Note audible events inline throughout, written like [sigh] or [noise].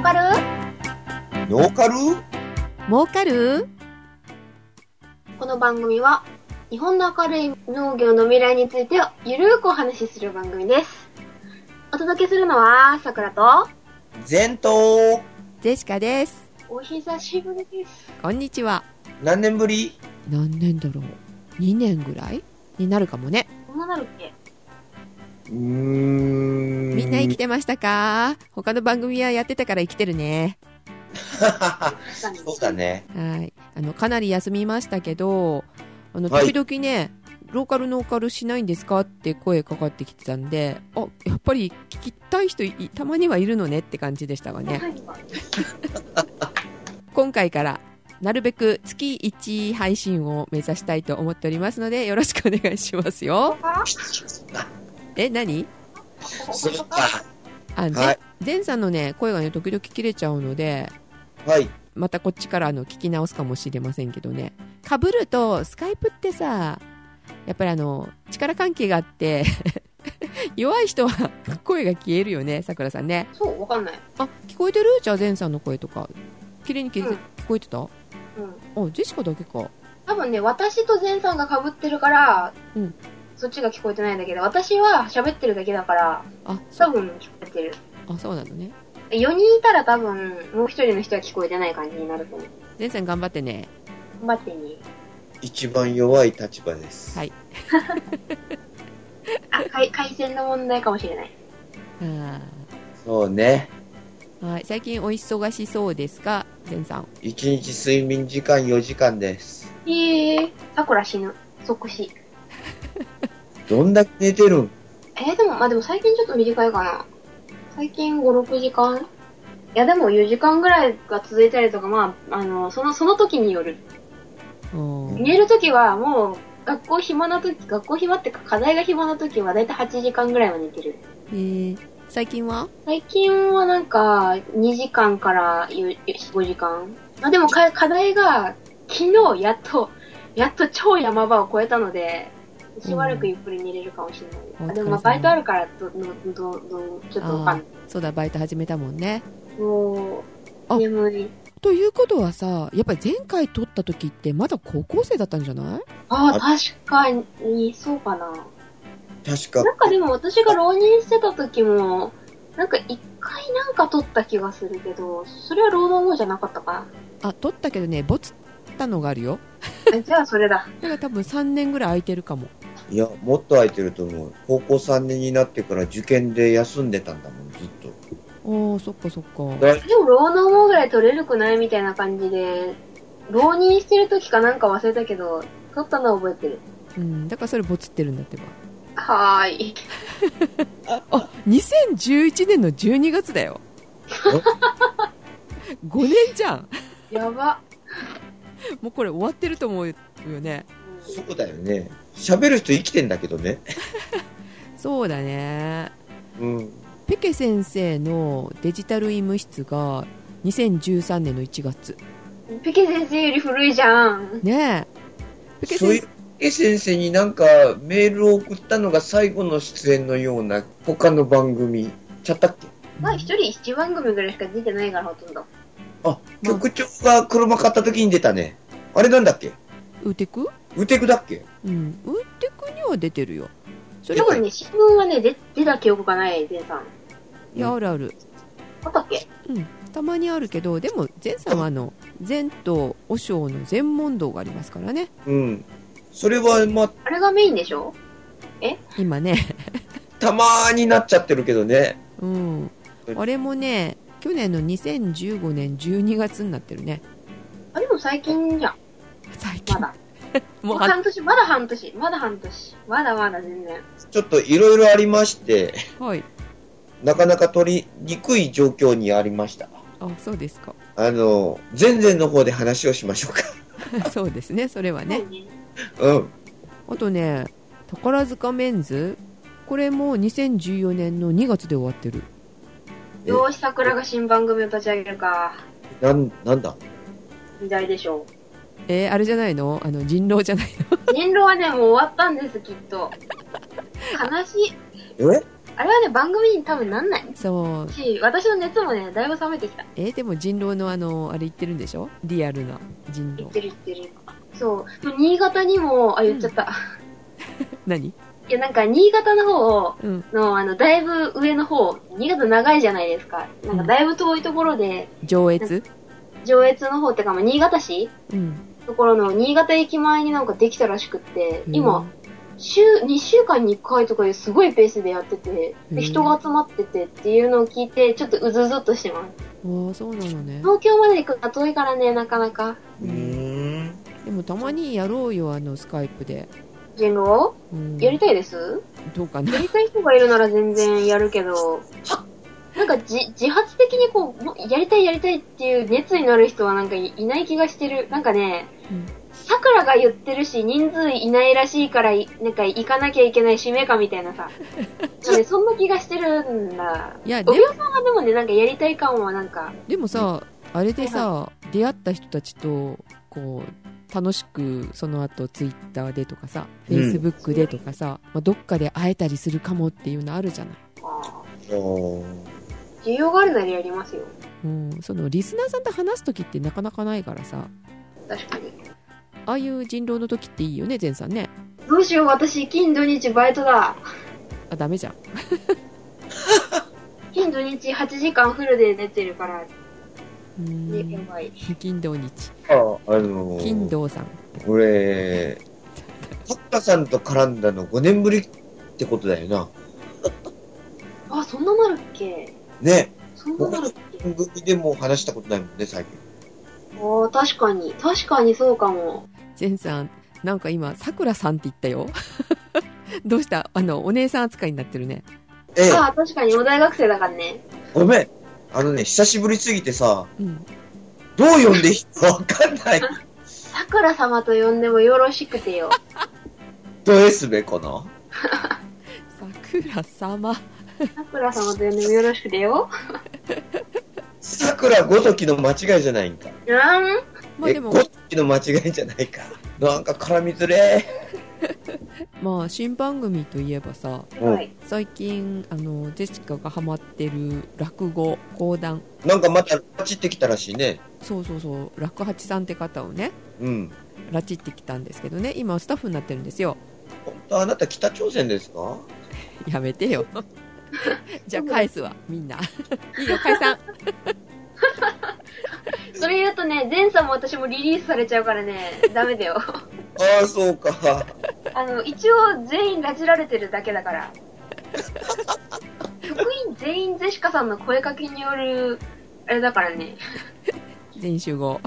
ーカルノーカル儲かる？この番組は、日本の明るい農業の未来についてゆるーくお話しする番組です。お届けするのは、さくらと、全頭ジェシカです。お久しぶりです。こんにちは。何年ぶり？何年だろう ?2 年ぐらい？になるかもね。こんななるっけ？うーん。みんな生きてましたか？他の番組はやってたから生きてるね。[laughs] そうだね。はい。あの、かなり休みましたけど、あの、はい時々ね、ローカルノーカルしないんですか？って声かかってきてたんで、あ、やっぱり聞きたい人いたまにはいるのねって感じでしたわね。[laughs] 今回からなるべく月1配信を目指したいと思っておりますのでよろしくお願いしますよ [laughs] え何？そうか。あ、ぜはい。前さんのね声がね時々切れちゃうのではい。またこっちからあの聞き直すかもしれませんけどね。かぶるとスカイプってさやっぱりあの力関係があって [laughs] 弱い人は声が消えるよねさくらさんね。そう、わかんない。あ聞こえてる？じゃあ前さんの声とか。綺麗に聞うん。聞こえてた？あうん。ジェシカだけか。多分ね、私とゼンさんが被ってるから、うんそっちが聞こえてないんだけど、私は喋ってるだけだから、あ多分聞こえてる。あそうなのね4人いたら多分、もう一人の人は聞こえてない感じになると思う。前線頑張ってね頑張ってね。一番弱い立場です。はい [laughs] あ、回回線の問題かもしれない。あそうね。ーはい最近お忙しそうですか？前さん一日睡眠時間4時間です。ええー、さくら死ぬ。即死。[laughs] どんだけ寝てるん？えー、でも、まあでも最近ちょっと短いかな。最近5、6時間？いやでも4時間ぐらいが続いたりとか、まあ、あの、その、その時による。寝る時はもう、学校暇な時、学校暇ってか課題が暇な時はだいたい8時間ぐらいは寝てる。えー最近は？最近はなんか、2時間から4 5時間。まあでもか課題が、昨日やっと、やっと超山場を超えたので、しばらくゆっくり寝れるかもしれうんない。あでもまあバイトあるから、ど、ど、ど、ど、ちょっとわかんない。そうだバイト始めたもんねもあう、眠い。ということはさやっぱり前回撮った時ってまだ高校生だったんじゃない？ああ、確かに、そうかな。確かなんかでも私が浪人してた時も、なんか一回なんか撮った気がするけど、それは労働網じゃなかったかあ撮ったけどねボツったのがあるよじゃあそれだ。[laughs] だから多分3年ぐらい空いてるかもいや、もっと空いてると思う。高校3年になってから受験で休んでたんだもん、ずっと。おーそっかそっかだでも労働網ぐらい取れるくないみたいな感じで、浪人してる時かなんか忘れたけど、撮ったのは覚えてる。うんだからそれボツってるんだってばはーい。[laughs] あ2011年の12月だよ [laughs] 5年じゃんやば。もうこれ終わってると思うよねそうだよね。喋る人生きてんだけどね。[laughs] そうだねうん。ペケ先生のデジタル医務室が2013年の1月ペケ先生より古いじゃん。ねえペケそうい先うえ先生になんかメールを送ったのが最後の出演のような他の番組ちゃったっけまあ一人一番組ぐらいしか出てないからほとんど。あ、局長が車買った時に出たね。あれなんだっけ？ウテク？ウテクだっけ？うん。ウテクには出てるよ。それは多分ね、新聞はね、出出た記憶がない、ゼンさん。いやあるある。あったっけ？うん。たまにあるけどでも前さんはあの前と和尚の全問答がありますからね。うん。それは、まあ、あれがメインでしょ？今ね。[laughs] たまーになっちゃってるけどね。うん。あれもね去年の2015年12月になってるね。あ、でも最近じゃん。最近まだ。[laughs] もうは半年、まだ半年、まだ半年。まだまだ全然。ちょっといろいろありまして、はいなかなか取りにくい状況にありました。あそうですかあの、前々の方で話をしましょうか。[laughs] そうですねそれはねそうん。あとね宝塚メンズこれも2014年の2月で終わってるよーし、桜が新番組を立ち上げるか。なん、なんだ？時代でしょえー、あれじゃないの？あの人狼じゃないの？う。人狼はね、もう終わったんです、きっと。悲しい。え？あれはね、番組に多分なんないそう。し、私の熱もね、だいぶ冷めてきた。えーでも人狼のあの、あれ言ってるんでしょ？リアルな人狼。言ってる言ってる。そう。でも新潟にも、あ、言っちゃった。何？いや、なんか、新潟の方うん。の、あの、だいぶ上の方、新潟長いじゃないですか。なんか、だいぶ遠いところで、上越？上越の方ってか、まあ、新潟市？うん。ところの、新潟駅前になんかできたらしくって、うん今、週、2週間に1回とかですごいペースでやってて、うんで、人が集まっててっていうのを聞いて、ちょっとうずうずっとしてます。ああ、そうなのね。東京まで行くのは遠いからね、なかなか。うーん。でもたまにやろうよ、あの、スカイプで。人狼うん。やりたいです？どうかなや。りたい人がいるなら全然やるけど、[laughs] なんかじ自発的にこうも、やりたいやりたいっていう熱意のある人はなんかいいない気がしてる。なんかね、うん桜が言ってるし、人数いないらしいからい、なんか行かなきゃいけない使命感みたいなさ。[laughs] なんかね、そんな気がしてるんだ。いや、でおびおさんはでもね、なんかやりたい感はなんか、でもさ、あれでさ、出会った人たちと、こう、楽しく、その後、ツイッターでとかさ、フうんェイスブックでとかさ、まあ、どっかで会えたりするかもっていうのあるじゃない。あおーー需要があるならやりますよ。うん、そのリスナーさんと話す時ってなかなかないからさ、確かに。ああいう人狼の時っていいよね、前さんね。どうしよう、私、金土日バイトだ。あ、ダメじゃん。[laughs] 金土日8時間フルで出てるから、うね、やん。ばい。金土日。あ、あのー、金土さん。俺、タッカさんと絡んだの5年ぶりってことだよな。[laughs] あ、そんななるっけ？ね。そんななる番組でも話したことないもんね、最近。ああ、確かに。確かにそうかも。前さん、なんか今、さくらさんって言ったよ。[laughs] どうした？あの、お姉さん扱いになってるね。ええ、ああ、確かに。お大学生だからね。ごめん。あのね、久しぶりすぎてさ、うん。どう呼んでいいかわかんない。[laughs] 桜様と呼んでもよろしくてよ。どうすべかな [laughs] さくら様。桜様と呼んでもよろしくてよ。桜ごときの間違いじゃないんか。うん？え、まあでもご、ときの間違いじゃないか。なんか絡みづれ [laughs] まあ、新番組といえばさ、うんはい。最近、あの、ジェシカがハマってる落語、講談。なんかまた、パチってきたらしいね。そうそうそう、楽八さんって方をね、うん。拉致ってきたんですけどね、今スタッフになってるんですよ。本当あなた北朝鮮ですか？[laughs] やめてよ。[laughs] じゃあ返すわ、みんな。いいよ、解散。[laughs] それ言うとね、前さんも私もリリースされちゃうからね、ダメだよ。[laughs] ああ、そうか。あの、一応全員拉致られてるだけだから。職員全員ゼシカさんの声かけによる、あれだからね。全員集合。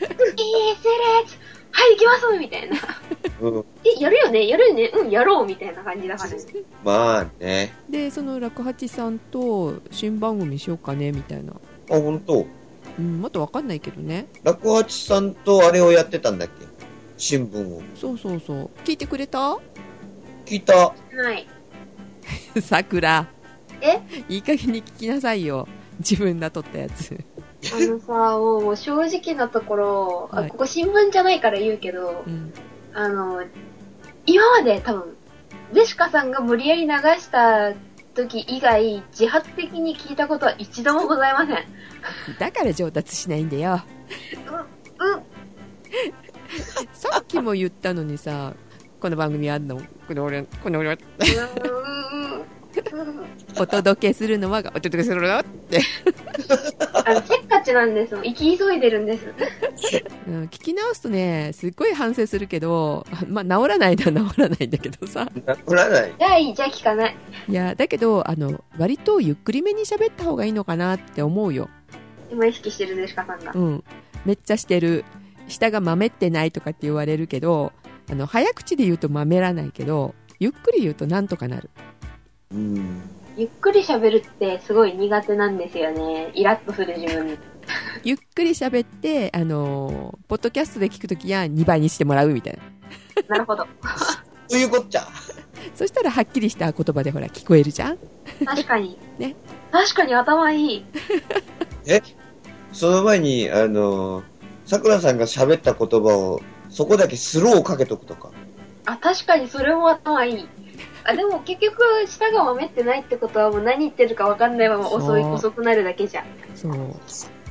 いいセレツはい、行きますみたいな。[laughs] うん。え、やるよね？やるよね？うん、やろうみたいな感じだからね。まあね。で、その楽八さんと新番組しようかね、みたいな。あ、本当？うん、まだわかんないけどね。楽八さんとあれをやってたんだっけ？新聞を。そうそうそう。聞いてくれた？聞いた。はい。[laughs] さくら。え？いい加減に聞きなさいよ。自分が撮ったやつ。あのさ、もう正直なところ、はいあここ新聞じゃないから言うけどう、ん。あの、今まで多分、ゼシカさんが無理やり流した時以外、自発的に聞いたことは一度もございません。だから上達しないんだよ。うん、さっきも言ったのにさ、この番組あんの？この俺、この俺、お届けするのは、お届けするのって。あの、せっかちなんです。生き急いでるんです。[laughs] うん聞き直すとね、すっごい反省するけど、[laughs] まあ、治らないのは治らないんだけどさ。治らない。じゃあいい、じゃあ聞かない。いや、だけど、あの、割とゆっくりめに喋った方がいいのかなって思うよ。今意識してるゼシカさんが。うん。めっちゃしてる。下がまめってないとかって言われるけど、あの、早口で言うとまめらないけど、ゆっくり言うとなんとかなる。うん。ゆっくり喋るってすごい苦手なんですよね。イラッとする自分に。ゆっくり喋って、あのーポッドキャストで聞くときは2倍にしてもらうみたいな。なるほど。そういうこっちゃ。そしたらはっきりした言葉でほら聞こえるじゃん確かに。[laughs] ね。確かに頭いい。その前に、あの、桜さんが喋った言葉を、そこだけスローをかけとくとか。あ、確かにそれも頭いい。あ、でも結局、舌が豆ってないってことはもう何言ってるか分かんないまま遅い、遅くなるだけじゃん。そう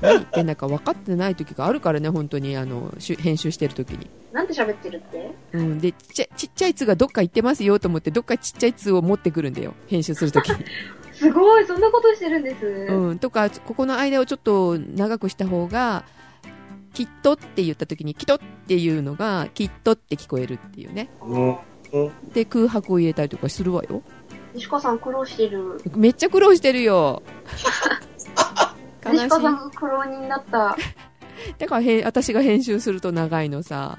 何言ってんだか分かってない時があるからね本当にあのしゅ編集してる時になんて喋ってるって？うん、でちっちゃいちっちゃい「つ」がどっか行ってますよと思ってどっかちっちゃい「つ」を持ってくるんだよ編集するときに、[laughs] すごい、そんなことしてるんです。うん、とかここの間をちょっと長くした方が「きっと」って言ったときに「きと」っていうのが「きっと」って聞こえるっていうねうん。で空白を入れたりとかするわよ西川さん苦労してる。めっちゃ苦労してるよ [laughs] 悲しいさんが苦労人だった。[laughs] だからへん私が編集すると長いのさ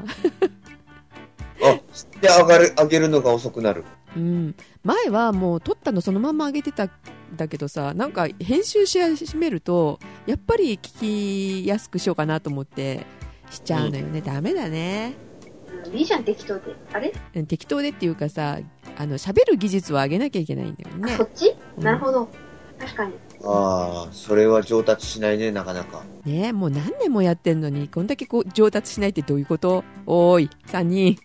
あ、で上がる、上げるのが遅くなる。うん、前はもう撮ったのそのまま上げてたんだけどさなんか編集し始めるとやっぱり聞きやすくしようかなと思ってしちゃうのよね、ダメだねうんいいじゃん、適当で。あれ、うん適当でっていうかさあの喋る技術を上げなきゃいけないんだよねあそっち、うんなるほど。確かに。ああ、それは上達しないね、なかなか。ねもう何年もやってんのにこんだけこう上達しないってどういうこと？おーい3人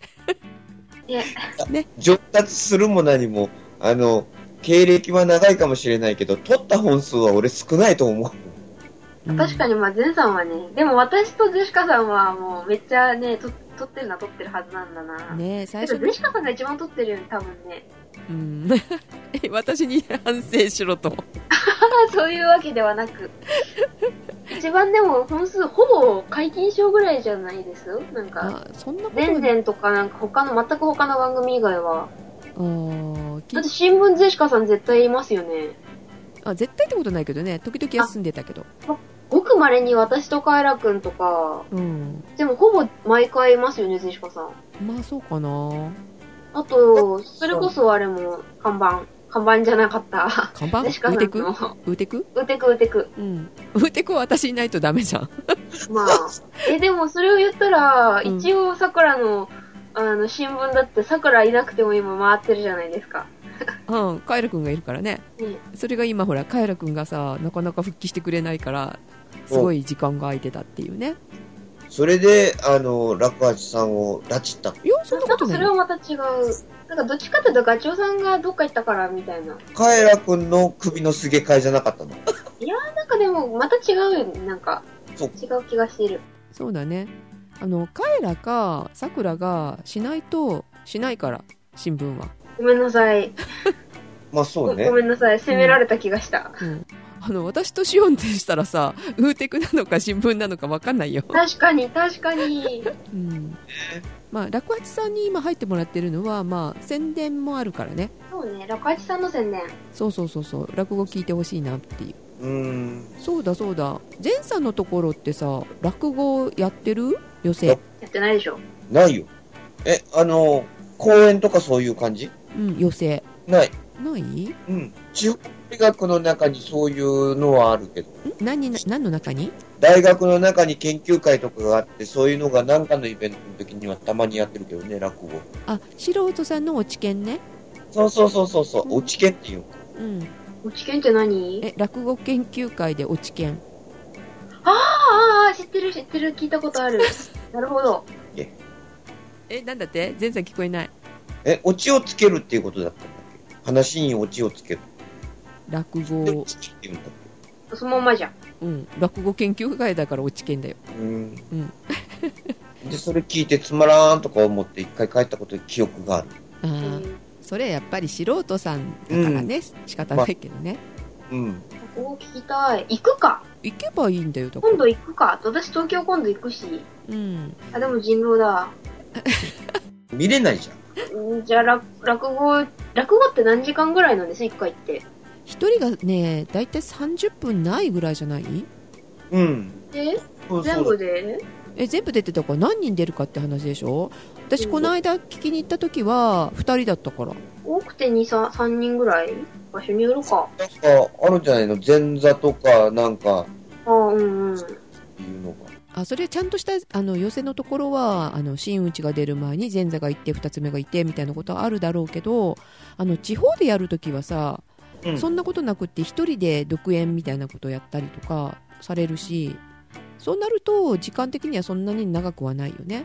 いや、[laughs] 上達するも何も、あの、経歴は長いかもしれないけど、取った本数は俺少ないと思う。確かに、まあ、ゼンさんはね、でも私とジェシカさんはもうめっちゃね、と撮ってるのは撮ってるはずなんだな。にね最初ジェシカさんが一番撮ってるよね、多分ね。うん [laughs] え私に反省しろと [laughs] そういうわけではなく。一番でも本数、ほぼ解禁賞ぐらいじゃないです？なんか、あそんなことゼンゼンとかなんか他の、全く他の番組以外は。だって新聞ジェシカさん絶対いますよね。あ絶対ってことないけどね時々休んでたけどごく稀に私とカエラくんとか、うんでもほぼ毎回いますよね、ジェシカさん。まあそうかなあと、それこそあれも、看板。看板じゃなかった。看板？ジェシカさんウーテクウの。ーテクうてくうてく。うんウーテクは私いないとダメじゃん [laughs] まあ。え、でもそれを言ったら、うん一応桜の、あの、新聞だって桜いなくても今回ってるじゃないですか。[laughs] うんカエラくんがいるからねねそれが今ほらカエラくんがさなかなか復帰してくれないからすごい時間が空いてたっていうねそれで、あの、楽八さんを拉致った。いやそんなちょっとことないよそれはまた違う。なんかどっちかっていうとガチョウさんがどっか行ったからみたいな。カエラくんの首のすげ替えじゃなかったの？なんかでもまた違うよね。なんかそう違う気がしてる。そうだねあのカエラかさくらがしないとしないから新聞は、ごめんなさい。[laughs] まあそうねご。めんなさい。責められた気がした。うん、あの私とシオンでしたらさウーテクなのか新聞なのか分かんないよ確かに、確かに。うんまあ、楽八さんに今入ってもらってるのは、まあ、宣伝もあるからねそうね、楽八さんの宣伝。そうそうそうそう落語聞いてほしいなっていううーん。そうだそうだ前さんのところってさ落語やってる？寄せややってないでしょ。ないよ。え、あの、公園とかそういう感じ？うん寄せない。ない？んうん。大学の中にそういうのはあるけど、何に何の中に？大学の中に研究会とかがあって、そういうのが何かのイベントの時にはたまにやってるけどね、落語。あ素人さんのお知見ね。そうそうそうそうそう、おちけっていうの。うん。お知見って何？え落語研究会でお知見。あああ、知ってる知ってる、聞いたことある。[laughs] なるほど。え？なんだって？前さん聞こえない。え、オチをつけるっていうことだったんだっけ？話にオチをつける。落で、語そのまんまじゃん。うん落語研究会だからお知見だよけうん。うん [laughs] で、それ聞いてつまらんとか思って一回帰ったことで記憶がある。あえーーそれやっぱり素人さんだからね、仕方ないけどね、うん。ここ聞きたい。行くか行けばいいんだよだ今度行くか私東京今度行くし。うんあ、でも人狼だ。[laughs] 見れないじゃん。んじゃあ、落落語、落語って何時間ぐらいなんです一回って。一人がね大体30分ないぐらいじゃない？うん。え？全部で？え全部出てたから何人出るかって話でしょ？私うんこの間聞きに行った時は2人だったから。多くて2、3, 3人ぐらい？場所によるか。なんか、あるんじゃないの？前座とか、なんか、ああ、うんうん。いうのが。あそれちゃんとしたあの寄せのところはあの真打ちが出る前に前座がいて2つ目がいてみたいなことはあるだろうけどあの地方でやるときはさ、うんそんなことなくって1人で独演みたいなことをやったりとかされるしそうなると時間的にはそんなに長くはないよね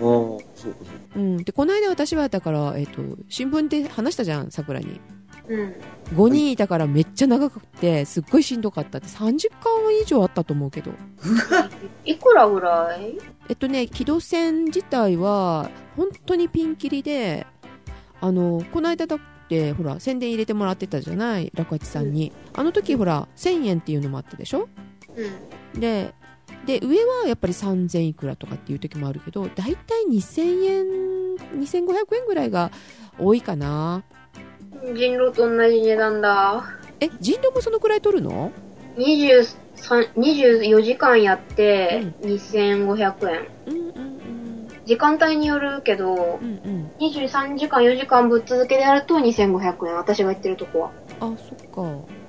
そうかそうか。うん。で、この間私は、だから、えっ、と、新聞で話したじゃん、桜に。うん。5人いたからめっちゃ長くて、すっごいしんどかったって、30巻以上あったと思うけど。[laughs] いくらぐらい？えっとね、木戸線自体は、本当にピンキリで、あの、この間だって、ほら、宣伝入れてもらってたじゃない、楽八さんに。あの時、ほら、1000円っていうのもあったでしょ？うん。で、で、上はやっぱり3000いくらとかっていう時もあるけど、だいたい2000円、2500円ぐらいが多いかな。人狼と同じ値段だ。え、人狼もそのくらい取るの？23 24時間やって、2500円。うんうんうん。時間帯によるけどう、んうん。23時間4時間ぶっ続けでやると2500円。私が言ってるとこは。あ、そっか。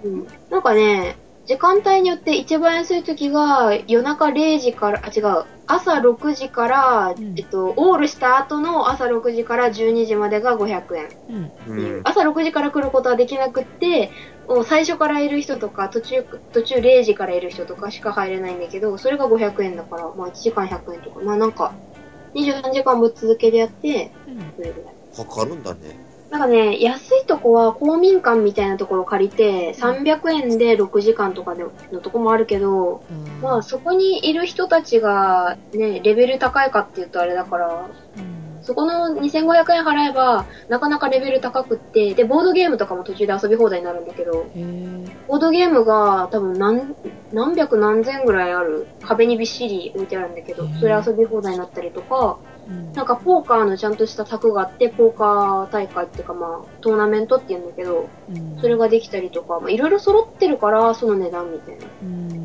うん。なんかね、時間帯によって一番安い時が夜中0時から、あ、違う、朝6時から、うんえっと、オールした後の朝6時から12時までが500円。うん。っていううん。朝6時から来ることはできなくって、もう最初からいる人とか、途中、途中0時からいる人とかしか入れないんだけど、それが500円だから、まあ1時間100円とか、まあなんか、23時間ぶっ続けでやって、うん。それぐらい。かかるんだね。なんかね、安いとこは公民館みたいなところ借りて、300円で6時間とかでのとこもあるけど、あーまあそこにいる人たちがね、レベル高いかって言うとあれだから、うんそこの2500円払えば、なかなかレベル高くって、で、ボードゲームとかも途中で遊び放題になるんだけど、ボードゲームが多分何、何百何千ぐらいある、壁にびっしり置いてあるんだけどそれ遊び放題になったりとか、うん。なんかポーカーのちゃんとした卓があって、ポーカー大会っていうかまあ、トーナメントって言うんだけど、うん。それができたりとか、まあいろいろ揃ってるから、その値段みたいな。うん。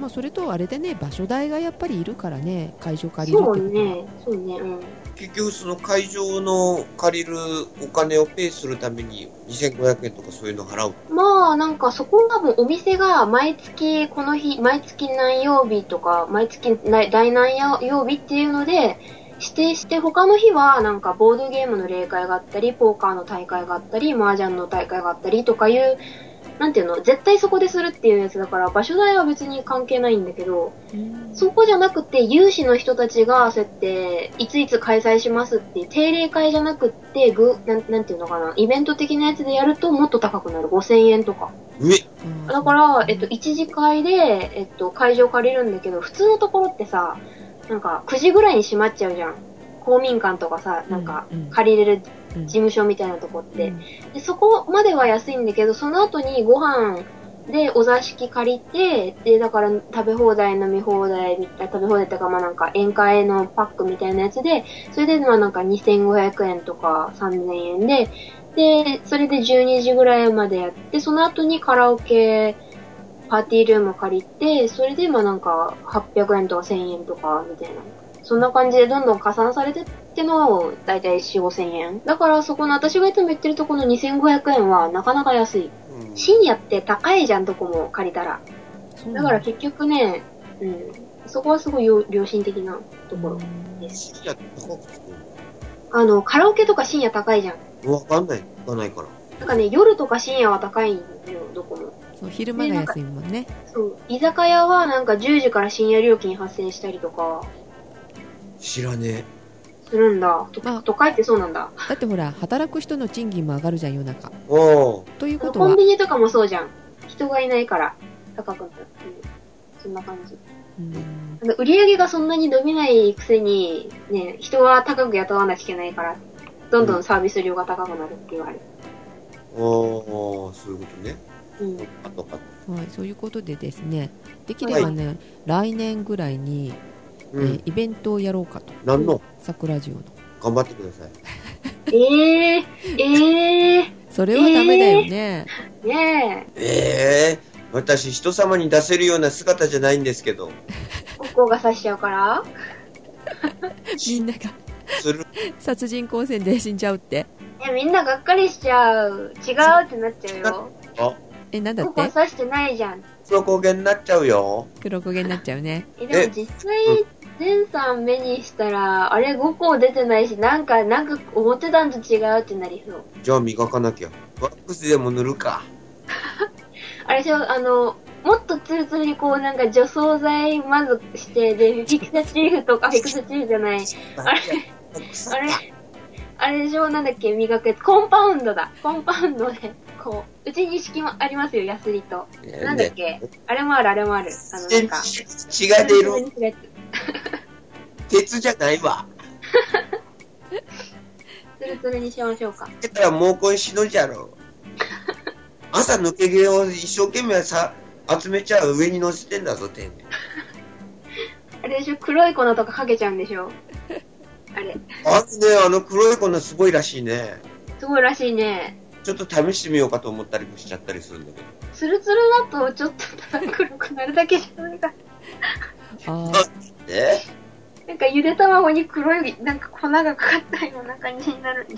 まあそれとあれでね場所代がやっぱりいるからね会場借りるってそことうね、そうね、うん。結局その会場の借りるお金をペイするために2500円とかそういうの払う。まあ、なんかそこがもうお店が毎月この日、毎月何曜日とか、毎月第何曜日っていうので、指定して他の日はなんかボードゲームの例会があったり、ポーカーの大会があったり、麻雀の大会があったりとかいう、なんていうの、絶対そこでするっていうやつだから、場所代は別に関係ないんだけど、うんそこじゃなくて、有志の人たちが、そうやって、いついつ開催しますっていう、定例会じゃなくって、ぐ、なん、なんていうのかな、イベント的なやつでやるともっと高くなる。5000円とか。だから、えっと、1次会で、えっと、会場借りるんだけど、普通のところってさ、なんか、9時ぐらいに閉まっちゃうじゃん。公民館とかさ、なんか、うんうん借りれるうん事務所みたいなとこって。うんで、そこまでは安いんだけど、その後にご飯でお座敷借りて、で、だから食べ放題、飲み放題みたいな、食べ放題っていうかまあなんか宴会のパックみたいなやつで、それでまあなんか2500円とか3000円で、で、それで12時ぐらいまでやって、その後にカラオケ、パーティールーム借りて、それでまあなんか800円とか1000円とかみたいな。そんな感じでどんどん加算されてってのを、だいたい4、5千円。だからそこの私がいつも言ってるところの2500円はなかなか安い。うん深夜って高いじゃん、どこも借りたら。だから結局ね、うん。そこはすごい良良心的なところうんです。深夜って高くつくあの、カラオケとか深夜高いじゃん。のわかんない。行かないから。なんかね、夜とか深夜は高いんだよ、どこも。そう昼間が安いもんねそう。居酒屋はなんか10時から深夜料金発生したりとか、知らねするんだ。とまあ都会ってそうなんだ。だってほら働く人の賃金も上がるじゃん夜中え。おー。ということはコンビニとかもそうじゃん。人がいないから高くなるっていう。そんな感じ。うんあの売り上げがそんなに伸びないくせに、ね、人は高く雇わなきゃいけないから、どんどんサービス量が高くなるって言われる。おー、そういうことね。うん。はい、そういうことでですねできればね、来年ぐらいに、うんえー。イベントをやろうかと何の？桜ジオの頑張ってください。ええー、ええそれはダメだよね、ー、ねえ、ええ私、人様に出せるような姿じゃないんですけど。ここが刺しちゃうから？みんながする。殺人光線で死んじゃうってえ、みんながっかりしちゃう。違うってなっちゃうよ。あ、えなんだっここて刺してないじゃん。黒焦げになっちゃうよ。黒焦げになっちゃうねえ、でも実際、ゼンさん目にしたら、あれ5個出てないし、なんか、なんか思ってたんと違うってなりそう。じゃあ磨かなきゃ。ワックスでも塗るか。[laughs] あれでしょ、あの、もっとツルツルにこうなんか除草剤まずして、で、フィクサチーフとか、[laughs] フィクサチーフじゃない、[laughs] あれあれ、あれでしょ？なんだっけ？磨くやつ。コンパウンドだ。コンパウンドで、こう、うちに式もありますよ、ヤスリと。なんだっけ？あれもある、あれもある。あの、なんか。血が出る。[laughs] 鉄じゃないわ。ツルツルにしましょうか。だから毛根しのじゃろ。[laughs] 朝抜け毛を一生懸命さ、集めちゃう上に乗せてんだぞ、てめえあれでしょ？黒い粉とかかけちゃうんでしょ？あれ。あのね、あの黒い粉すごいらしいね。すごいらしいね。ちょっと試してみようかと思ったりもしちゃったりするんだけど。ツルツルだとちょっとただ黒くなるだけじゃないか。あえなんかゆで卵に黒い、なんか粉がかかったような感じになるんじ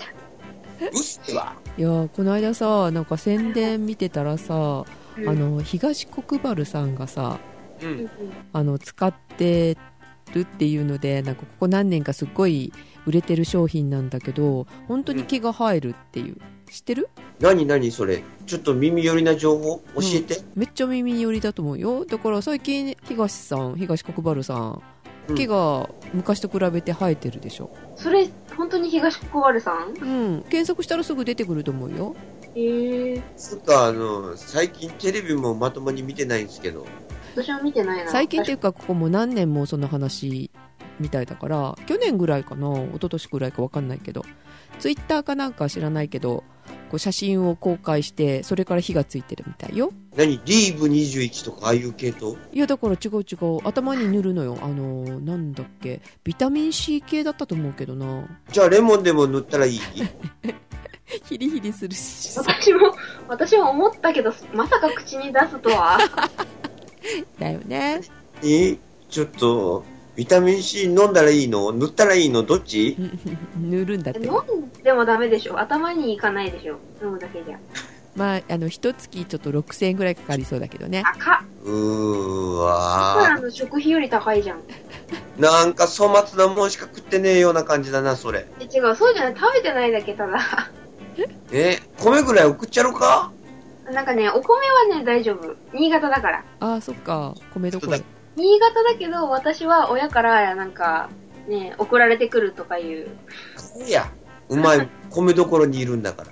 うっせわ。ーいやーこの間さなんか宣伝見てたらさ、ゃん。あの東国原さんがさう。うんん、あの使ってるっていうのでなんかここ何年かすっごい売れてる商品なんだけど本当に毛が生えるっていう知ってる？何何それ？ちょっと耳寄りな情報？教えて。めっちゃ耳寄りだと思うよだから最近東さん東国原さんうん毛が昔と比べて生えてるでしょ？それ、本当に東国原さん？うん検索したらすぐ出てくると思うよへえ。つうか、あの、最近テレビもまともに見てないんですけど。私は見てないな。最近っていうかここもう何年もその話みたいだから去年ぐらいかな一昨年ぐらいか分かんないけどツイッターかなんか知らないけどこう写真を公開してそれから火がついてるみたいよ。何？リーブ21とかああいう系統いやだから違う違う。頭に塗るのよ。あのーなんだっけ。ビタミン C 系だったと思うけどな。じゃあレモンでも塗ったらいい？[laughs] ヒリヒリするし。私も、私も思ったけど、まさか口に出すとは。[laughs] だよね。えちょっと、ビタミン C 飲んだらいいの？塗ったらいいの？どっち？[laughs] 塗るんだって飲んでもダメでしょ。頭にいかないでしょ。飲むだけじゃ。まああの一月ちょっと6000円ぐらいかかりそうだけどね高っ。うーわらの食費より高いじゃん。ーなんか粗末なもんしか食ってねえような感じだな、それ。え違う、そうじゃない。食べてないだけ、ただ。え米ぐらい送っちゃろか？なんかね、お米はね、大丈夫。新潟だから。ああそっか米どころ新潟だけど、私は親から、なんか、ね、送られてくるとかいう。いや、うまい米どころにいるんだから。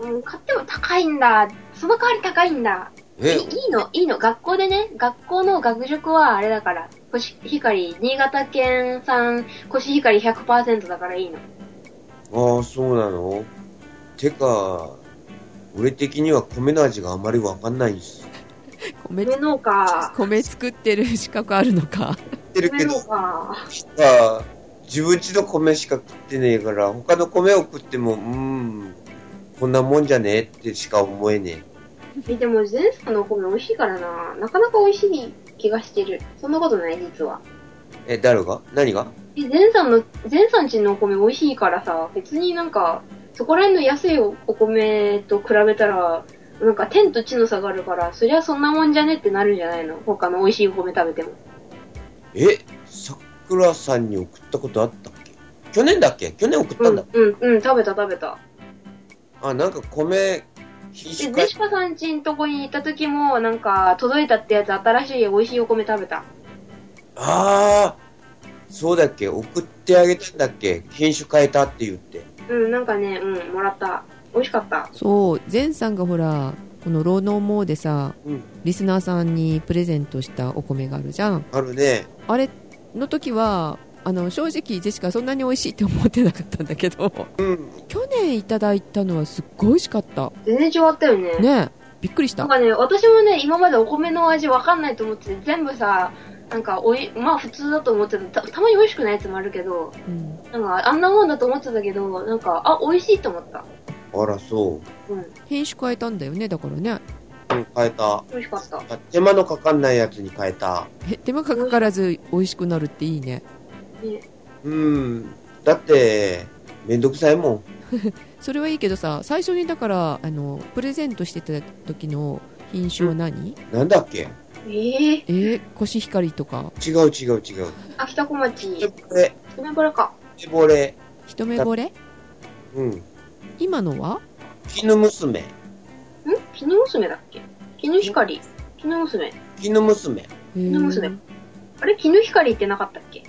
うん、買っても高いんだ。その代わり高いんだ。え？いいいの、いいの。学校でね、学校の学食はあれだから。コシヒカリ、新潟県産コシヒカリ100%だからいいの。ああ、そうなの？てか、俺的には米の味があまりわかんないんです。米米農家。米作ってる資格あるのか知ってるけど。さ、自分家の米しか食ってねえから、他の米を食っても、うーん、こんなもんじゃねえってしか思えねえ、でも前さんのお米美味しいからな。なかなか美味しい気がしてる。そんなことない実は。え。え、誰が？何が？え、前さんの、前さんちのお米美味しいからさ、別になんか、そこら辺の安いおお米と比べたら、なんか天と地の差があるから、そりゃそんなもんじゃねってなるんじゃないの？他の美味しいお米食べても。え、桜さんに送ったことあったっけ？去年だっけ？去年送ったうんんだ。、うん、うん、食べた食べた。あ、なんか米、品で、種変えゼシカさんちんとこに行った時も、なんか、届いたってやつ新しい美味しいお米食べた。ああ、そうだっけ？送ってあげたんだっけ？品種変えたって言って。うん、なんかね、うん、もらった。美味しかった。そう前さんがほらこの「労農モー」でさうん、リスナーさんにプレゼントしたお米があるじゃんあるね。あれの時はあの正直ジェシカそんなに美味しいって思ってなかったんだけどうん。去年いただいたのはすっごい美味しかった全然違ったよね。ねえびっくりしたなんかね、私もね、今までお米の味わかんないと思ってて、全部さ、なんかおい、まあ普通だと思ってた。たたまに美味しくないやつもあるけど、うんなんかあんなもんだと思ってたけど、なんか、あ、美味しいと思った。あら、そう。うん、品種変えたんだよねだからねうん、変えた。美味しかった。あ手間のかかんないやつに変えた。え手間がかからず美味しくなるっていいねね、うん。だって、めんどくさいもん。[laughs] それはいいけどさ最初にだからあのプレゼントしてた時の品種は何、なんだっけ？えー、えー、コシヒカリとか違う違う違う。秋田小町、一目惚れ、スネブラか。一目惚れ。一目惚れ？うん。今のは？絹娘。ん？絹娘だっけ？絹光？絹娘。絹娘。絹娘あれ？絹光ってなかったっけ？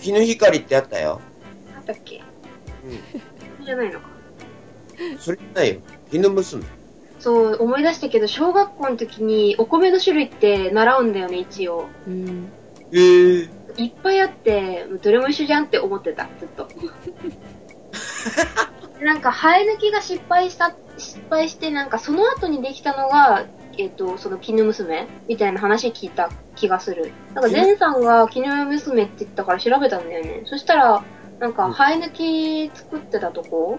絹光ってあったよ。あったっけ？うそうじゃないのか。ん。それじゃないよ。絹娘。そう、思い出したけど、小学校の時にお米の種類って習うんだよね、一応。うんえー。いっぱいあって、どれも一緒じゃんって思ってた、ずっと。[laughs] でなんか、生え抜きが失敗した、失敗して、なんかその後にできたのが、えっ、と、その絹娘みたいな話聞いた気がする。なんか、ゼンさんが絹娘って言ったから調べたんだよね。そしたら、なんか、うん生え抜き作ってたとこ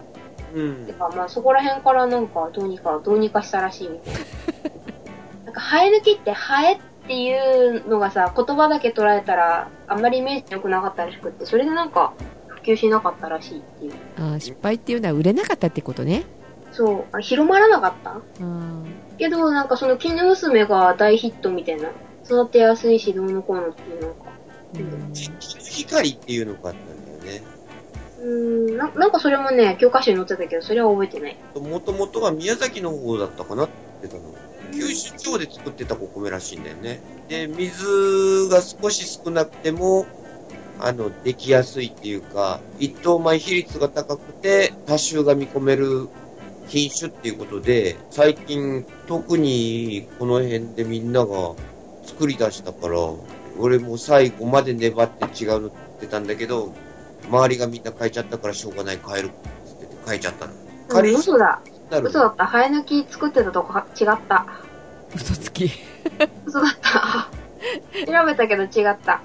うんて。か、まあそこら辺からなんか、どうにか、どうにかしたらしいみたいな。[laughs] なんか、生え抜きって、生えっていうのがさ、言葉だけ捉えたら、あんまりイメージ良くなかったらしくって、それでなんか、普及しなかったらしいっていう。あー失敗っていうのは売れなかったってことねそう、あ広まらなかった？けど、なんかその、絹娘が大ヒットみたいな。育てやすいし、どうのこうのっていうのが。うん絹光っていうのがあったんだよね。うーんな、なんかそれもね、教科書に載ってたけど、それは覚えてない。もともとは宮崎の方だったかなって言ってたの。九州地方で作ってたお米らしいんだよね。で、水が少し少なくても、あの、できやすいっていうか、一等米比率が高くて、多収が見込める品種っていうことで、最近、特にこの辺でみんなが作り出したから、俺も最後まで粘って違うの作ってたんだけど、周りがみんな変えちゃったからしょうがない、変えるって言って変えちゃったの。うん、嘘だ。嘘だった。生え抜き作ってたとこが違った。嘘つき嘘だった。[laughs] 調べたけど違った。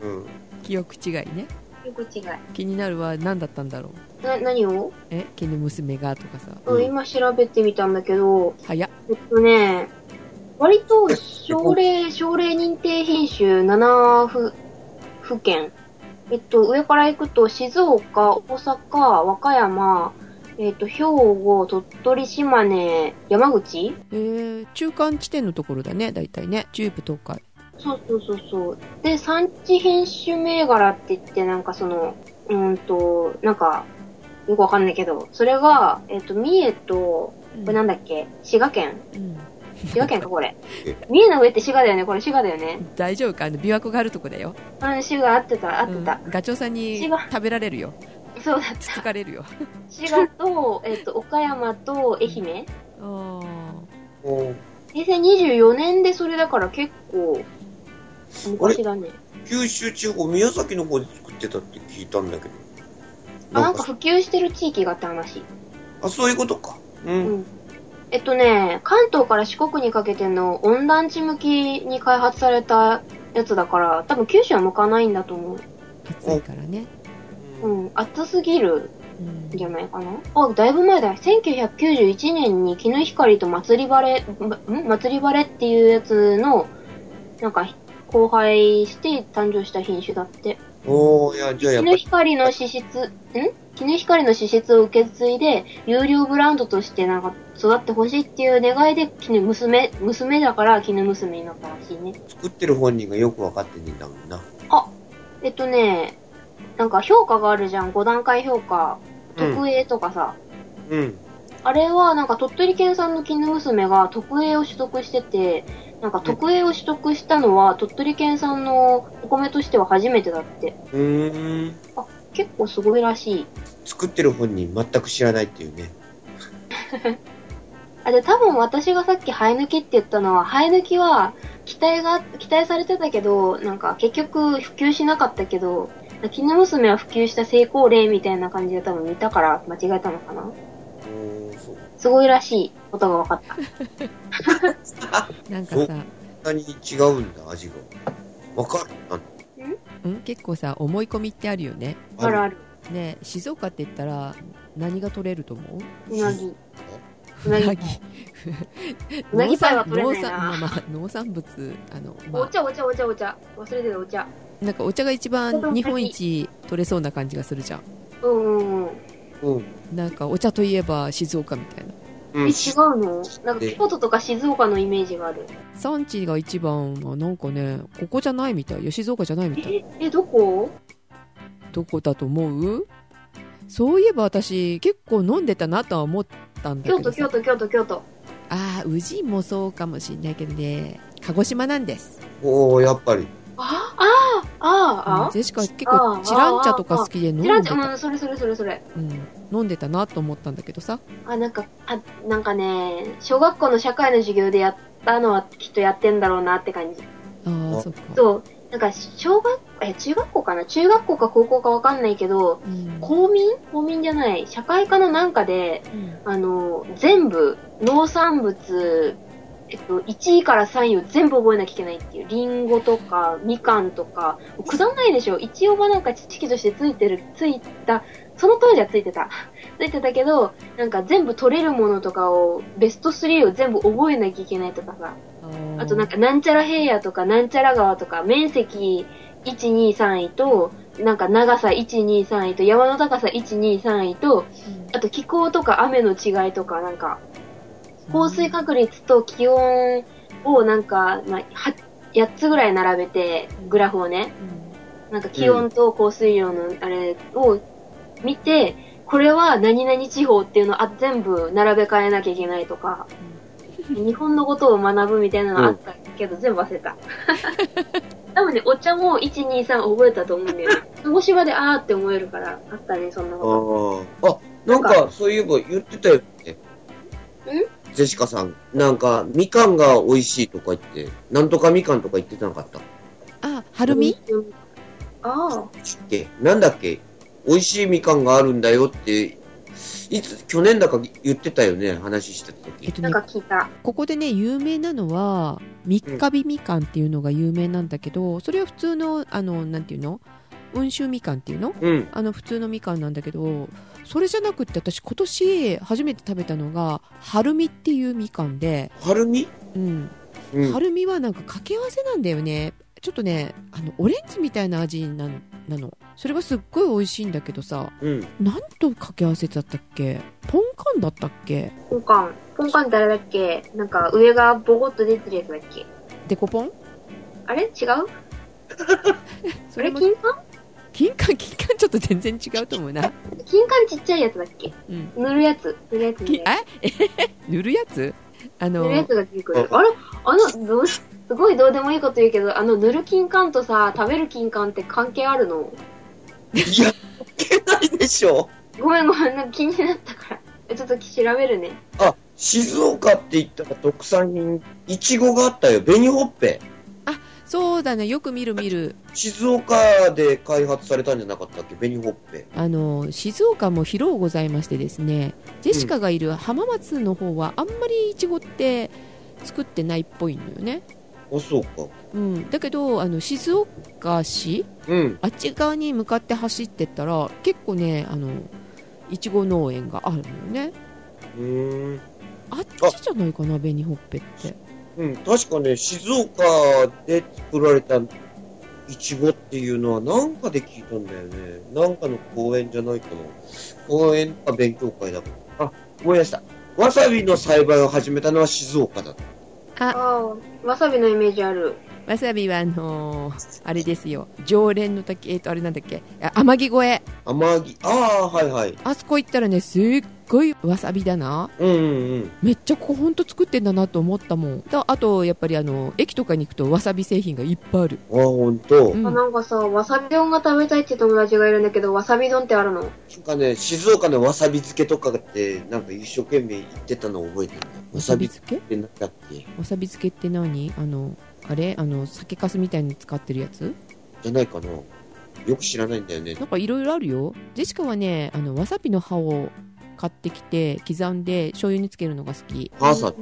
うん。記憶違いね。よく違い。気になるは何だったんだろう。な、何を、え？絹娘がとかさ。うん今調べてみたんだけど、早っ。えっとね、割と奨励、奨励認定品種7府府県。えっと、上から行くと、静岡、大阪、和歌山、えっと、兵庫、鳥取、島根、山口。えー、中間地点のところだね大体ね。中部東海そうそうそうそう。で、産地品種銘柄って言って、なんかその、うーんと、なんか、よくわかんないけど、それが、えっと、三重と、これなんだっけ？滋賀県？うん。滋賀県か、これ。え。三重の上って滋賀だよね？これ滋賀だよね。大丈夫か？あの琵琶湖があるとこだよ、うん、滋賀合ってた、合ってた。うん。ガチョウさんに食べられるよ。そうだっつつた。かれるよ。滋賀と、[laughs] えっと、岡山と愛媛。あおー。平成24年でそれだから結構、昔だね。九州地方、宮崎の方で作ってたって聞いたんだけど。あ、なんか普及してる地域があって話。あ、そういうことか。う。うんん。えっとね、関東から四国にかけての温暖地向きに開発されたやつだから、多分九州は向かないんだと思う。ー暑いからね、うん、暑すぎるうんんじゃないかな？あ、だいぶ前だ。1991年に絹光と祭り晴れ、ん？祭り晴れっていうやつの、なんか、交配して誕生した品種だって。おー、いや、じゃあやっぱ絹り、光の資質、ん？絹光の資質を受け継いで、有料ブランドとしてなんか育ってほしいっていう願いで、絹娘、娘だから絹娘になったらしいね。作ってる本人がよくわかってねえんだもんな。えっとね、なんか評価があるじゃん、5段階評価。うん特 A とかさ。うん。あれはなんか鳥取県産の絹娘が特 A を取得してて、なんか特 A を取得したのは鳥取県産のお米としては初めてだって。うーん。結構すごいらしい。作ってる本人全く知らないっていうね。[laughs] あ、で、多分私がさっき生え抜きって言ったのは、生え抜きは期待が、期待されてたけど、なんか結局普及しなかったけど、絹娘は普及した成功例みたいな感じで多分見たから間違えたのかな。すごいらしいことが分かった。なんかさ、何違うんだ、味が。わかる？なんうん、結構さ思い込みってあるよねあるある。ねえ静岡って言ったら何が取れると思う？うなぎ。うなぎ。うなぎパイは農取れないな産農産まあまあ農産物あの、まお茶お茶お茶お茶。忘れてたお茶。あ、なんかお茶が一番日本一取れそうな感じがするじゃんうんうんうん。うん。なんかお茶といえば静岡みたいなうん。え、違うの？なんか京都とか静岡のイメージがある。産地が一番はなんかねここじゃないみたい静岡じゃないみたいえ、え、どこ？どこだと思う？そういえば私結構飲んでたなとは思ったんだけ京都、京都、京都、京都。ああ宇治もそうかもしんないけどね鹿児島なんです。おー、やっぱり。あああああジェシカ結構チラン茶とか好きで飲んでチランチャ、た。うん、それそれそれそれ。うん。飲んでたなと思ったんだけどさ。あ、なんか、あ、なんかね、小学校の社会の授業でやったのはきっとやってんだろうなって感じ。ああ、そっか。そう。なんか、小学、え、中学校かな？中学校か高校かわかんないけど、うん公民？公民じゃない。社会科のなんかで、あの、全部、農産物、えっと、1位から3位を全部覚えなきゃいけないっていう。リンゴとか、みかんとか、くだんないでしょ一応はなんか知識としてついてる、ついた、その当時はついてた。ついてたけど、なんか全部取れるものとかを、ベスト3を全部覚えなきゃいけないとかさ。あとなんか、なんちゃら平野とか、なんちゃら川とか、面積1、2、3位と、なんか長さ1、2、3位と、山の高さ1、2、3位と、あと気候とか雨の違いとか、なんか、降水確率と気温をなんか、まあ、は8つぐらい並べて、グラフをね、なんか気温と降水量のあれを見て、これは何々地方っていうのをあ全部並べ替えなきゃいけないとか、日本のことを学ぶみたいなのあったけど、全部忘れた。[laughs] 多分ね、お茶も1、2、3覚えたと思うんだよね。鹿児島であーって思えるから、あったね、そんなあこー。あ、なんか、そういえば言ってたよね。ジェシカさん。なんか、みかんが美味しいとか言って、なんとかみかんとか言ってなかった？っあ、と。はるみ？あけなんだっけ？美味しいみかんがあるんだよって、いつ、去年だか言ってたよね、話してた時。あ、なんえっとねか聞いた。ここでね有名なのは三日日みかんっていうのが有名なんだけどそれは普通のあのなんていうの？温州みかんっていうの？うん。あの普通のみかんなんだけどそれじゃなくって私今年初めて食べたのが春みっていうみかんで、はるみ？うん、うん。春みはなんか掛け合わせなんだよねちょっとねあのオレンジみたいな味ななの。それがすっごい美味しいんだけどさうん。なんと掛け合わせだったっけ？ポンカンだったっけ？ポンカン。ポンカンってあれだっけ？なんか上がボコッと出てるやつだっけ？デコポン？あれ？違う？[laughs] それ金柑？金柑？金柑ちょっと全然違うと思うな、金柑ちっちゃいやつだっけ？うん、塗るやつ。塗るやつえ？[laughs] 塗るやつ？あの塗るやつが出てくる。あれ？あの、どうすごいどうでもいいこと言うけど、あの塗る金柑とさ、食べる金柑って関係あるの？いや、いけないでしょ。ごめんごめん、なんか気になったから。えちょっと調べるね。あ、静岡って言ったら特産品、いちごがあったよ。紅ほっぺ。そうだねよく見る見る静岡で開発されたんじゃなかったっけ？紅ほっぺ。あの静岡も広うございましてですねジェシカがいる浜松の方はあんまりいちごって作ってないっぽいのよね、あ、そうか。うん、だけどあの静岡市うん。あっち側に向かって走ってったら結構ねあのいちご農園があるのよねうーん。あっちじゃないかな紅ほっぺってうん、確かね、静岡で作られたいちごっていうのはなんかで聞いたんだよね。なんかの公園じゃないかな。公園か勉強会だから。あ、思い出した。わさびの栽培を始めたのは静岡だ。あああ、わさびのイメージある。わさびはあのーあれですよ。常連の時えっ、とあれなんだっけ？あ天城越え。甘木、ああ、はいはい。あそこ行ったらねすっごいわさびだな。うんうんうん。めっちゃここほんと作ってんだなと思ったもん。だあとやっぱりあの駅とかに行くとわさび製品がいっぱいある、ああ、ほんと。うん。あ、なんかさ、わさび丼が食べたいって友達がいるんだけど、わさび丼ってあるの？なんかね、静岡のわさび漬けとかって、なんか一生懸命言ってたのを覚えてる。わさび漬漬けけってなんだっけ？わさび漬けって何？あのあれ？あの酒粕みたいに使ってるやつ？じゃないかな。よく知らないんだよね。なんかいろいろあるよ。ジェシカはねあのわさびの葉を買ってきて刻んで醤油につけるのが好き。母さん、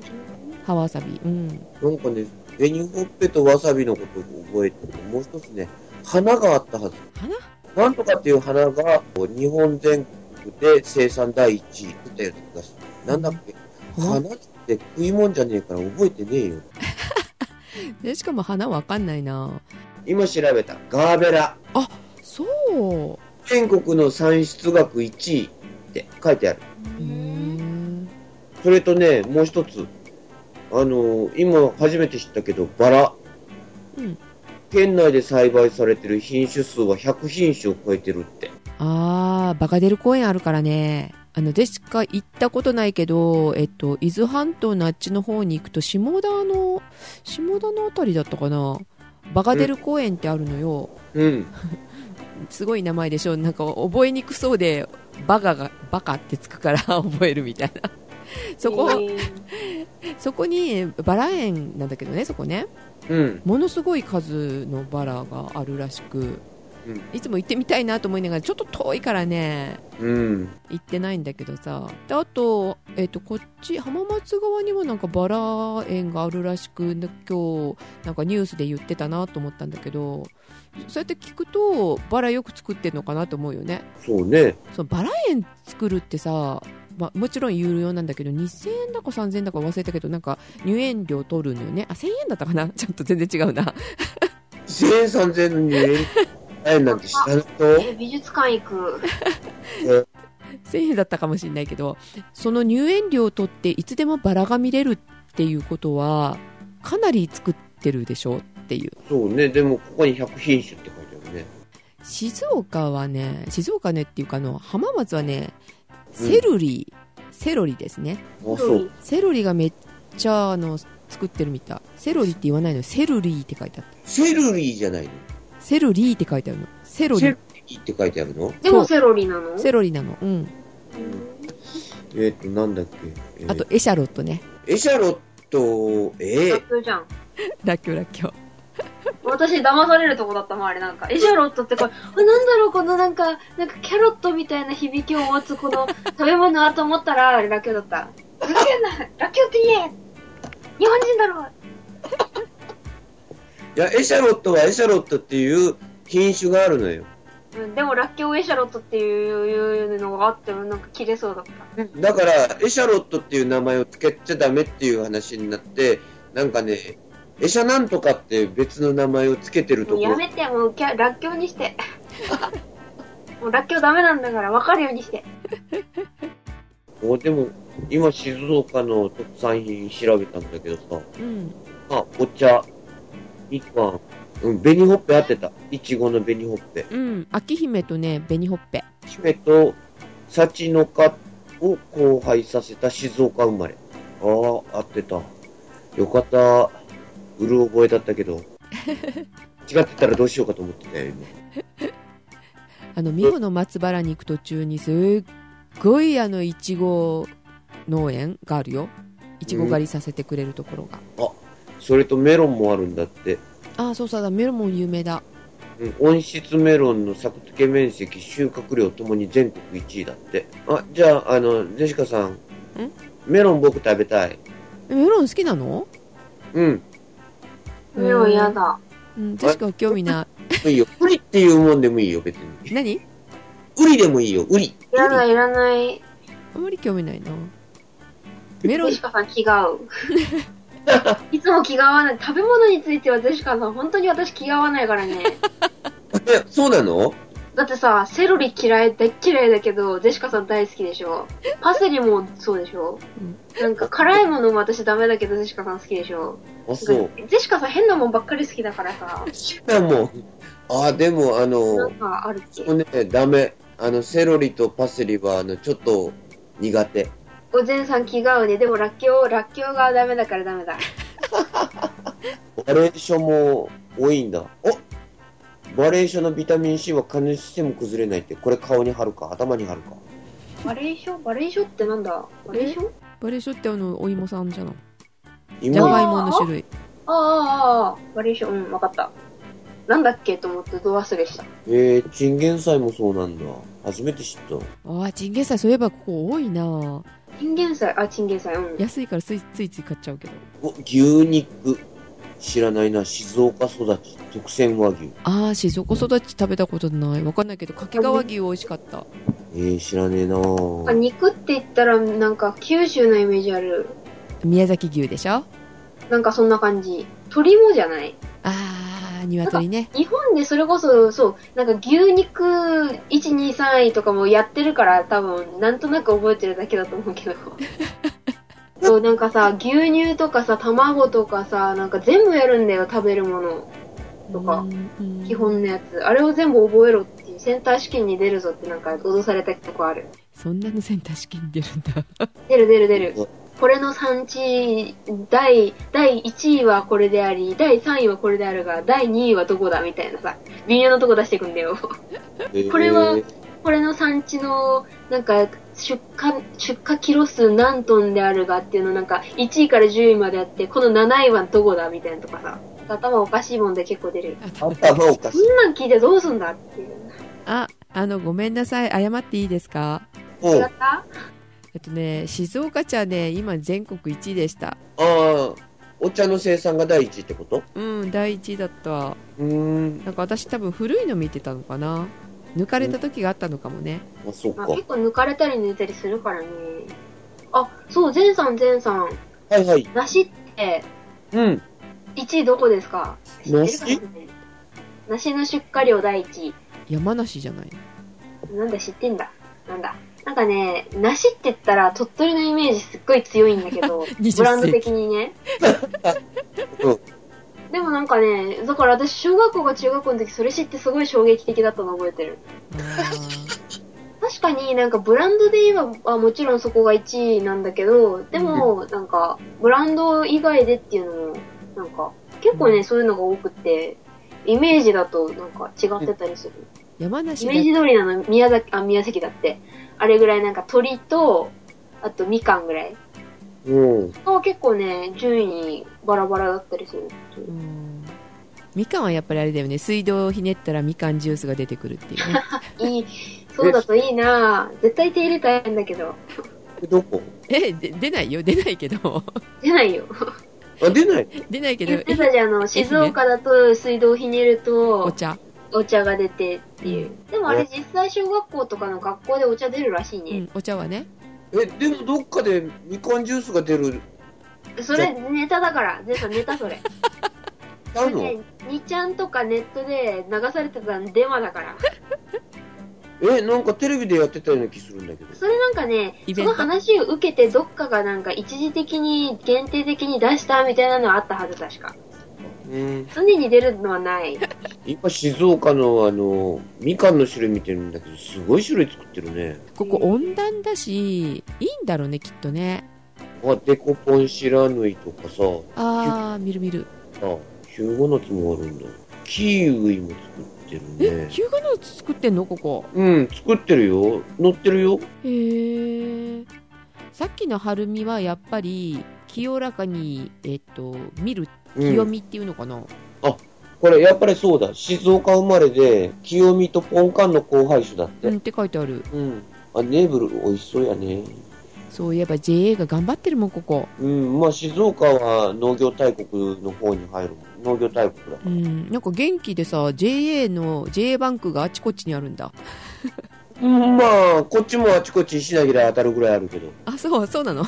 葉わさび。うん。なんかね、紅ほっぺとわさびのことを覚えてるもう一つね、花があったはず。花なんとかっていう花が、日本全国で生産第一位。ってたような気がする。なんだっけ？花花って食い物じゃねえから覚えてねえよ。[laughs] でしかも花わかんないな。今調べた。ガーベラ。そう。全国の産出額1位って書いてある。それとね、もう一つ。あの今初めて知ったけど、バラ。うん県内で栽培されてる品種数は100品種を超えてるって。あーバカデル公園あるからねあの、でしか行ったことないけど、えっと、伊豆半島のあっちの方に行くと、下田の、下田のあたりだったかな。バガデル公園ってあるのよ。うん。[laughs] すごい名前でしょ。なんか覚えにくそうで、バカが、バカってつくから [laughs] 覚えるみたいな。そこ、えーそこにバラ園なんだけどね、そこね。うん。ものすごい数のバラがあるらしく、うんいつも行ってみたいなと思いながら、ちょっと遠いからね、うん。行ってないんだけどさ。であと、えっ、と、こっち、浜松側にもなんかバラ園があるらしく、で今日、なんかニュースで言ってたなと思ったんだけど、そうやって聞くと、バラよく作ってるのかなと思うよね。そうね。そのバラ園作るってさ、まあ、もちろん有料なんだけど2000円だか3000円だか忘れたけどなんか入園料取るのよね。あ1000円だったかな？[laughs] ちょっと全然違うな。1000円3000円の入園？円なんて知らないとえ美術館行く。1000円だったかもしれないけどその入園料を取っていつでもバラが見れるっていうことはかなり作ってるでしょ？っていう。そうね。でも、ここに100品種って書いてあるね。静岡はね静岡ねっていうかあの浜松はねセロリ、セロリですね。あ、そう。セロリがめっちゃあの作ってるみたい。セロリって言わないのセルリーって書いてあった。セルリーじゃないの？セロリーって書いてあるの。セロリ。セルリーって書いてあるの？でもセロリなの？セロリなの。うん。えっ、と、なんだっけ？えー。あと、エシャロットね。エシャロット、えラーッキョじゃん。らっきょうらっきょう [laughs] 私騙されるとこだったもん、あれなんか。エシャロットってこれ、[laughs] あ、なんだろう、このなんか、なんかキャロットみたいな響きを持つこの [laughs] 食べ物はと思ったら、あれラッキョウだった。ラッキョウな、ラッキョウって言え日本人だろいや、エシャロットはエシャロットっていう品種があるのよ。うん、でもラッキョウエシャロットっていうのがあってもなんか切れそうだった。だから、エシャロットっていう名前を付けちゃダメっていう話になって、なんかね、エシャなんとかって別の名前を付けてるとこやめて、もうキャラッキョウにして。もうラッキョウダメなんだから分かるようにして。おでも、今静岡の特産品調べたんだけどさ、うんあ、お茶、みかん、うん、紅ほっぺ合ってた。いちごの紅ほっぺ。うん秋姫とね紅ほっぺ姫と、幸の花を交配させた静岡生まれ。ああ、合ってた。よかった。うる覚えだったけど。[laughs] 違ってたらどうしようかと思ってたよ、今。[laughs] あの美穂の松原に行く途中にすっごいあのいちご農園があるよいちご狩りさせてくれるところが、それとメロンもあるんだって。ああそうそうだメロンも有名だうん、温室メロンの作付け面積、収穫量ともに全国1位だって。あ、じゃあ、あの、ジェシカさん。メロン僕食べたい。えメロン好きなの？うん。メロン嫌だ。うん確か興味ない [laughs] いよ。ウリっていうもんでもいいよ、別に。何？ウリでもいいよ、ウリ。いらない、いらない。あんまり興味ないなメロンジェシカさん気が合う。[laughs] いつも気が合わない。食べ物についてはジェシカさん、本当に私気が合わないからね。[laughs] え、そうなの？だってさ、セロリ嫌い、大っ嫌いだけど、ジェシカさん大好きでしょ？パセリもそうでしょ？なんか辛いものも私ダメだけど、ジェシカさん好きでしょ？あ、そう。ジェシカさん変なもんばっかり好きだからさ、でも、あ、でも、あなのん、かあるっけ？そうね、ダメ。あの、セロリとパセリは、あの、ちょっと苦手。おぜんさん気が合うね。でもラッキョウ、ラッキョウがダメだからダメだ。バレーションも多いんだ。おバレーションのビタミン C は加熱しても崩れないって、これ顔に貼るか、頭に貼るか？バレーション？バレーションってなんだ？バレーション？バレーションってあのお芋さんじゃない？じゃ芋がいもの種類ああ、ああ、バリエーション、うん、わかった。なんだっけと思ってど忘れした。えー、チンゲン菜もそうなんだ。初めて知った。ああチンゲン菜そういえばここ多いなチンゲン菜、あ、チンゲン菜、うん。安いからついついつい買っちゃうけどお、牛肉。知らないな。静岡育ち。特選和牛。ああ静岡育ち食べたことないわかんないけど掛川牛美味しかったえー、知らねえなあ肉って言ったら、なんか九州のイメージある。宮崎牛でしょ？なんかそんな感じ。鶏もじゃないああ鶏ね日本でそれこそ、そう、なんか牛肉1、2、3位とかもやってるから多分、なんとなく覚えてるだけだと思うけど。[laughs] そう、なんかさ、牛乳とかさ、卵とかさ、なんか全部やるんだよ、食べるもの。とか基本のやつ。あれを全部覚えろっていう、センター試験に出るぞってなんか脅されたとこある。そんなのセンター試験に出るんだ出る出る出るうん。これの産地、第、第1位はこれであり、第3位はこれであるが、第2位はどこだみたいなさ、微妙なとこ出していくんだよ。これはえーこれの産地の、なんか、出荷、出荷キロ数何トンであるがっていうのなんか、1位から10位まであって、この7位はどこだみたいなとかさ、頭おかしいもんで結構出る。頭おかしい。そんなん聞いてどうすんだっていう。ああのごめんなさい謝っていいですか？違った？えっとね静岡茶ね今全国1位でしたあ、お茶の生産が第一ってこと？うん第1位だったうーん。なんか私多分古いの見てたのかな抜かれた時があったのかもねあ、そうか。まあ、結構抜かれたり抜いたりするからね。あ、そう、ゼンさん、ゼンさん。はいはい。梨って、うん。1位どこですか？梨？かなね梨の出荷量第1位。山梨じゃないなんだ、知ってんだ。なんだ？なんかね、梨って言ったら鳥取のイメージすっごい強いんだけど [laughs] 20、ブランド的にね。うんでもなんかね、だから私小学校か中学校の時それ知ってすごい衝撃的だったの覚えてる。あ確かになんかブランドで言えば、あもちろんそこが1位なんだけど、でもなんかブランド以外でっていうのも、なんか結構ね、そういうのが多くって、イメージだとなんか違ってたりする。ー山イ梨だメージ通りなの宮崎、あ、宮崎だって。あれぐらいなんか鳥と、あとみかんぐらい。うん。あ結構ね、順位バラバラだったりする。うんみかんはやっぱりあれだよね水道をひねったらみかんジュースが出てくるっていうね [laughs] いい、そうだといいな絶対手入れたいんだけど。えどこ？えで出ないよ出ないけど出ないよ。あ、出ない？[laughs] 出ないけど言ってたじゃん、あの、静岡だと水道ひねると、お茶お茶が出てっていう。でもあれ実際小学校とかの学校でお茶出るらしいうね。んお茶はねえ、でもどっかでみかんジュースが出る、それネタだから。絶対ネタそれ。[laughs] あるの？ね、2ちゃんとかネットで流されてたデマだから。[laughs] え、なんかテレビでやってたような気するんだけど。それなんかね、その話を受けてどっかがなんか一時的に限定的に出したみたいなのはあったはず確か。うん。常に出るのはない。今静岡のあの、みかんの種類見てるんだけど、すごい種類作ってるね。ここ温暖だしいいんだろうねきっとねあ、デコポンシラヌイとかさ、あー見る見るあ、ヒューゴナツもあるんだ。キウイも作ってるえね。ヒューガナッツ作ってんのここ？うん、作ってるよ。乗ってるよ。へえさっきの晴海はやっぱり清らかにえっと見るうん。清見っていうのかな、これやっぱりそうだ。静岡生まれで、清見とポンカンの交配種だって。うん、って書いてあるうん。あ、ネーブル美味しそうやね。そういえば JA が頑張ってるもんここうん、まあ静岡は農業大国の方に入る。農業大国だから。うんなんか元気でさ JA の JA バンクがあちこちにあるんだうん、まあ、こっちもあちこち石投げで当たるぐらいあるけど。あそうそうなの？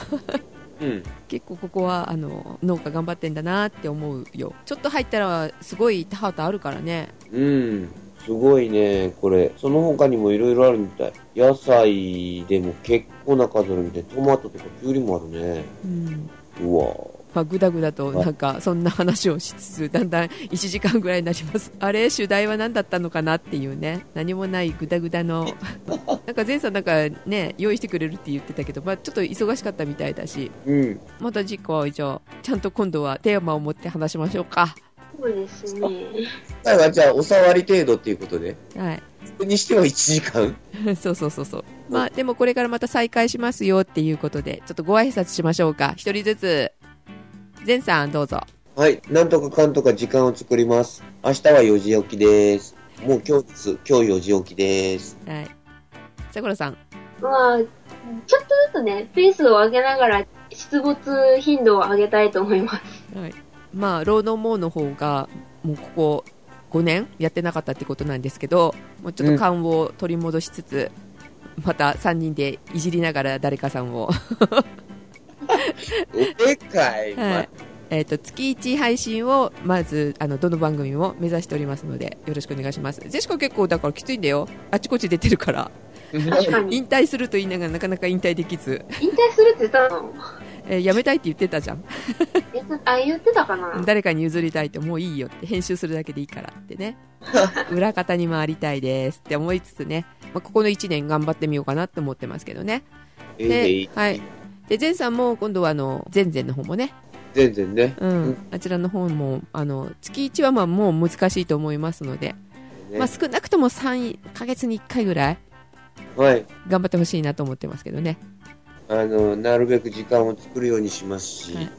うん。結構ここはあの農家頑張ってんだなって思うよちょっと入ったらすごい田畑あるからねうん。すごいね、これ。その他にもいろいろあるみたい。野菜でも結構な数あるみたい。トマトとかキュウリもあるね。うんうわまあ、ぐだぐだとなんかそんな話をしつつだんだん1時間ぐらいになります。[laughs] あれ主題は何だったのかなっていうね。何もないぐだぐだの。[laughs] なんか前さんなんかね用意してくれるって言ってたけど、まあ、ちょっと忙しかったみたいだし。うん。また次回じゃあちゃんと今度はテーマを持って話しましょうか。そうですね。今回はじゃあ、お触り程度っていうことで。はい。それにしては1時間。[laughs] そうそうそうそう。まあでもこれからまた再開しますよっていうことでちょっとご挨拶しましょうか。一人ずつ前さんどうぞはい。なんとかかんとか時間を作ります。明日は4時起きです。もう今日です。今日4時起きです。はいさくらさんまあ、ちょっとずつね、ペースを上げながら出没頻度を上げたいと思います。はい、まあロードモーの方がもうここ5年やってなかったってことなんですけどもうちょっと勘を取り戻しつつ、また3人でいじりながら誰かさんを、でかい。はい。えー、と月1配信をまずあのどの番組も目指しておりますのでよろしくお願いします。ジェシカ結構だからきついんだよ。あちこち出てるから。引退すると言いながらなかなか引退できず、引退するって言ったの？えー辞めたいって言ってたじゃん。あ、言ってたかな？誰かに譲りたいともういいよって編集するだけでいいからってね。裏方に回りたいですって思いつつね、まあ、ここの1年頑張ってみようかなって思ってますけどね。ええではいで前さんも今度はあの前々の方もね、全然ね。うん。うん。あちらの方もあの月1はまあもう難しいと思いますので、ね。まあ、少なくとも3ヶ月に1回ぐらいはい。頑張ってほしいなと思ってますけどね、あの、なるべく時間を作るようにしますし、はい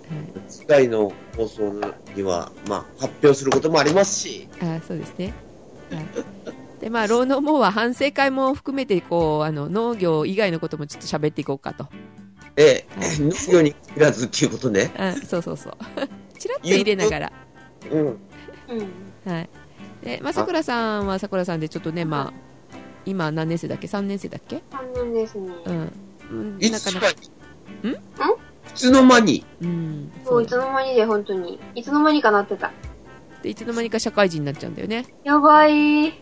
次回の放送には、まあ、発表することもありますし、はい、あそうですね、はい。でまあ、労農もは反省会も含めてこうあの農業以外のこともちょっと喋っていこうかとええ、農業に限らずっていうことね。あそうそうそうちらっと入れながらうん。うん。はいでまあさくらさんはさくらさんでちょっとねまあ今何年生だっけ？3年生だっけ？3年ですね。うんうんいなかなかつしかに。いつの間に？うんそ、そうういつの間にで、本当に。いつの間にかなってた。でいつの間にか社会人になっちゃうんだよねやばい。え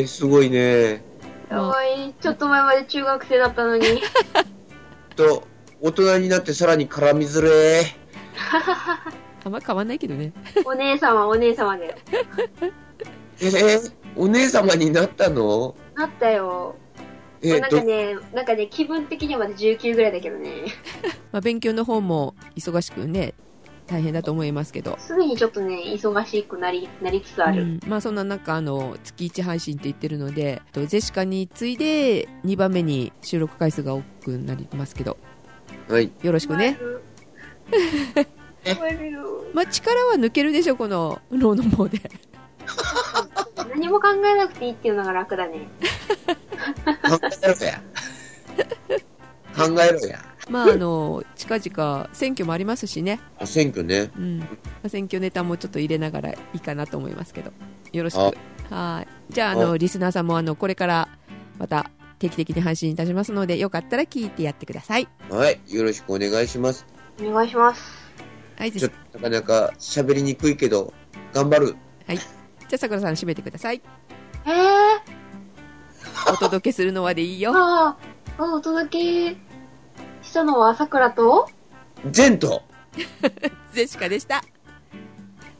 えすごいね。やばい。ちょっと前まで中学生だったのに。[laughs] と、大人になってさらに絡みづれ [laughs] あんま変わんないけどねお姉様、お姉様で。[laughs] えー、お姉様になったの？なったよ。えなんかね、なんかね、気分的にはまだ19ぐらいだけどね。[laughs] まあ、勉強の方も忙しくね大変だと思いますけどすでにちょっとね、忙しくなり、なりつつある。うんまあそんな中あの月1配信って言ってるのでとジェシカに次いで2番目に収録回数が多くなりますけどはい。よろしくね、[laughs] まあ、力は抜けるでしょこの脳の方で何も考えなくていいっていうのが楽だね。[laughs] 考えろや。考えろや。まああの近々選挙もありますしね、あ選挙ね。うん。まあ、選挙ネタもちょっと入れながらいいかなと思いますけど。よろしく。あ。はい。じゃああのあ。リスナーさんもあのこれからまた定期的に配信いたしますのでよかったら聞いてやってください。はい。よろしくお願いします。お願いします。はいじゃちょっとなかなか喋りにくいけど、頑張る。あさくらさん締めてください。えー、お届けするのはでいいよ。ああ、お届けしたのはさくらと？前途ゼシカでした。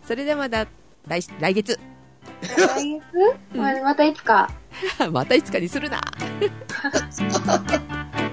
それではまた来来月。来月、またいつか。[laughs] またいつかにするな [laughs]